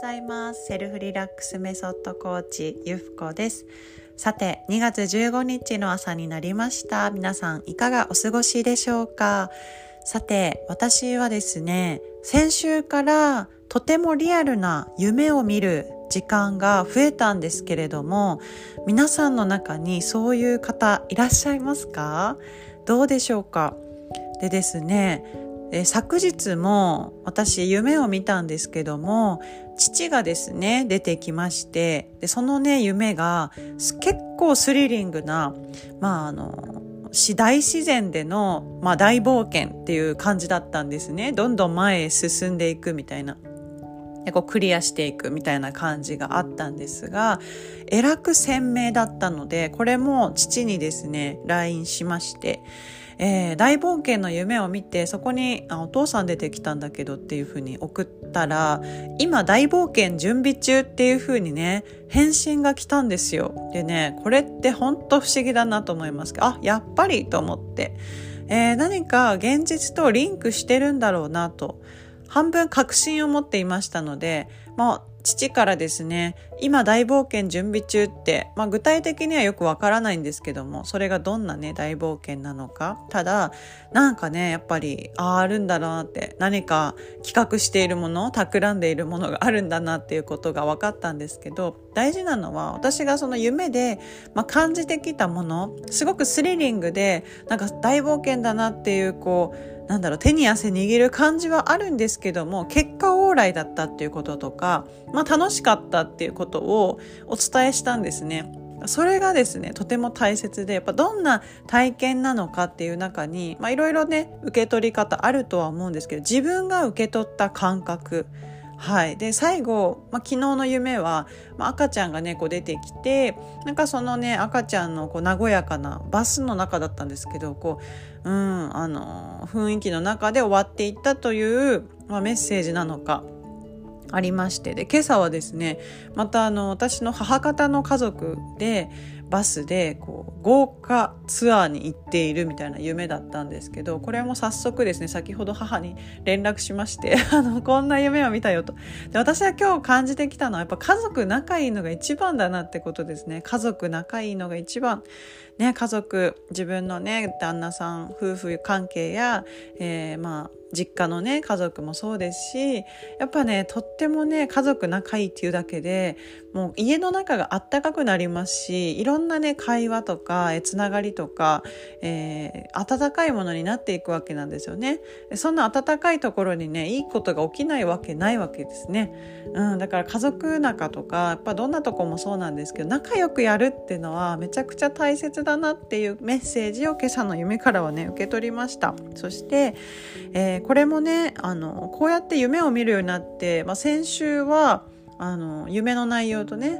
ざいます。セルフリラックスメソッドコーチゆふこです。さて2月15日の朝になりました。皆さんいかがお過ごしでしょうか？さて私はですね先週からとてもリアルな夢を見る時間が増えたんですけれども皆さんの中にそういう方いらっしゃいますか？どうでしょうか？でですね昨日も私夢を見たんですけども父がですね出てきましてでそのね夢が結構スリリングなまああの大自然での、まあ、大冒険っていう感じだったんですね。どんどん前へ進んでいくみたいな。でこうクリアしていくみたいな感じがあったんですがえらく鮮明だったのでこれも父にですね LINE しましてえー、大冒険の夢を見てそこにあお父さん出てきたんだけどっていうふうに送ったら今大冒険準備中っていうふうにね返信が来たんですよ。でねこれって本当不思議だなと思いますけどあやっぱりと思って、えー、何か現実とリンクしてるんだろうなと。半分確信を持っていましたので、まあ、父からですね今大冒険準備中って、まあ、具体的にはよくわからないんですけどもそれがどんなね大冒険なのか。ただなんかねやっぱりあああるんだなって何か企画しているもの企んでいるものがあるんだなっていうことが分かったんですけど大事なのは私がその夢で、まあ、感じてきたものすごくスリリングでなんか大冒険だなっていうこうなんだろう手に汗握る感じはあるんですけども結果往来だったっていうこととか、まあ、楽しかったっていうことことをお伝えしたんですね。それがですねとても大切でやっぱどんな体験なのかっていう中にいろいろね受け取り方あるとは思うんですけど自分が受け取った感覚はい。で、最後、まあ、昨日の夢は、まあ、赤ちゃんがね、こう出てきて、なんかそのね、赤ちゃんのこう和やかなバスの中だったんですけど、こう、うん、あの、雰囲気の中で終わっていったという、まあ、メッセージなのか、ありまして。で今朝はですねまたあの私の母方の家族でバスでこう豪華ツアーに行っているみたいな夢だったんですけどこれも早速ですね先ほど母に連絡しまして あのこんな夢を見たよと。で私は今日感じてきたのはやっぱ家族仲いいのが一番だなってことですね。家族仲いいのが一番。ね家族自分のね旦那さん夫婦関係や、えー、まあ実家のね家族もそうですしやっぱねとってもね家族仲いいっていうだけでもう家の中があったかくなりますしいろんんなね会話とかつながりとか、えー、温かいものになっていくわけなんですよね。そんな温かいところにねいいことが起きないわけないわけですね、うん、だから家族仲とかやっぱどんなとこもそうなんですけど仲良くやるっていうのはめちゃくちゃ大切だなっていうメッセージを今朝の夢からはね受け取りました。そして、えーこれもねあのこうやって夢を見るようになって、まあ、先週はあの夢の内容とね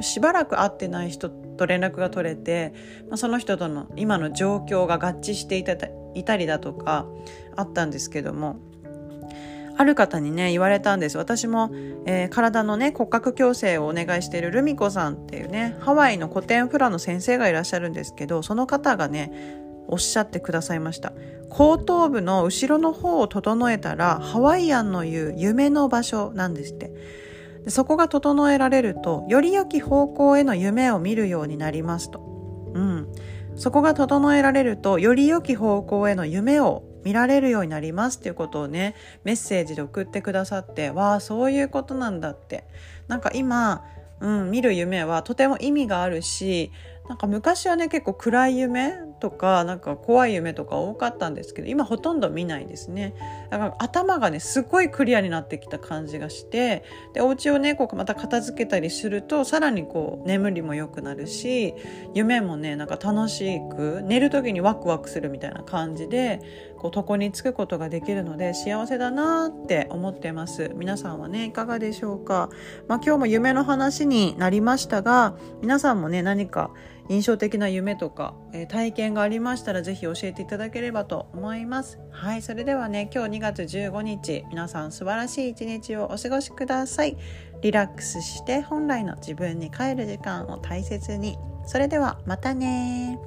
しばらく会ってない人と連絡が取れて、まあ、その人との今の状況が合致していたいたりだとかあったんですけどもある方にね言われたんです。私も、えー、体のね骨格矯正をお願いしているルミ子さんっていうねハワイの古典フラの先生がいらっしゃるんですけどその方がねおっしゃってくださいました。後頭部の後ろの方を整えたらハワイアンの言う夢の場所なんですって。でそこが整えられるとより良き方向への夢を見るようになりますと、うん、そこが整えられるとより良き方向への夢を見られるようになりますっていうことをねメッセージで送ってくださってわあそういうことなんだって。なんか今、うん、見る夢はとても意味があるしなんか昔はね結構暗い夢とかなんか怖い夢とか多かったんですけど今ほとんど見ないですね。だから頭がねすごいクリアになってきた感じがしてでお家をねこうまた片付けたりするとさらにこう眠りも良くなるし夢もねなんか楽しく寝る時にワクワクするみたいな感じでこう床につくことができるので幸せだなって思ってます。皆さんはねいかがでしょうか、まあ、今日も夢の話になりましたが皆さんもね何か印象的な夢とか、えー、体験がありましたら是非教えていただければと思います。はいそれではね今日2月15日皆さん素晴らしい一日をお過ごしください。リラックスして本来の自分に帰る時間を大切に。それではまたね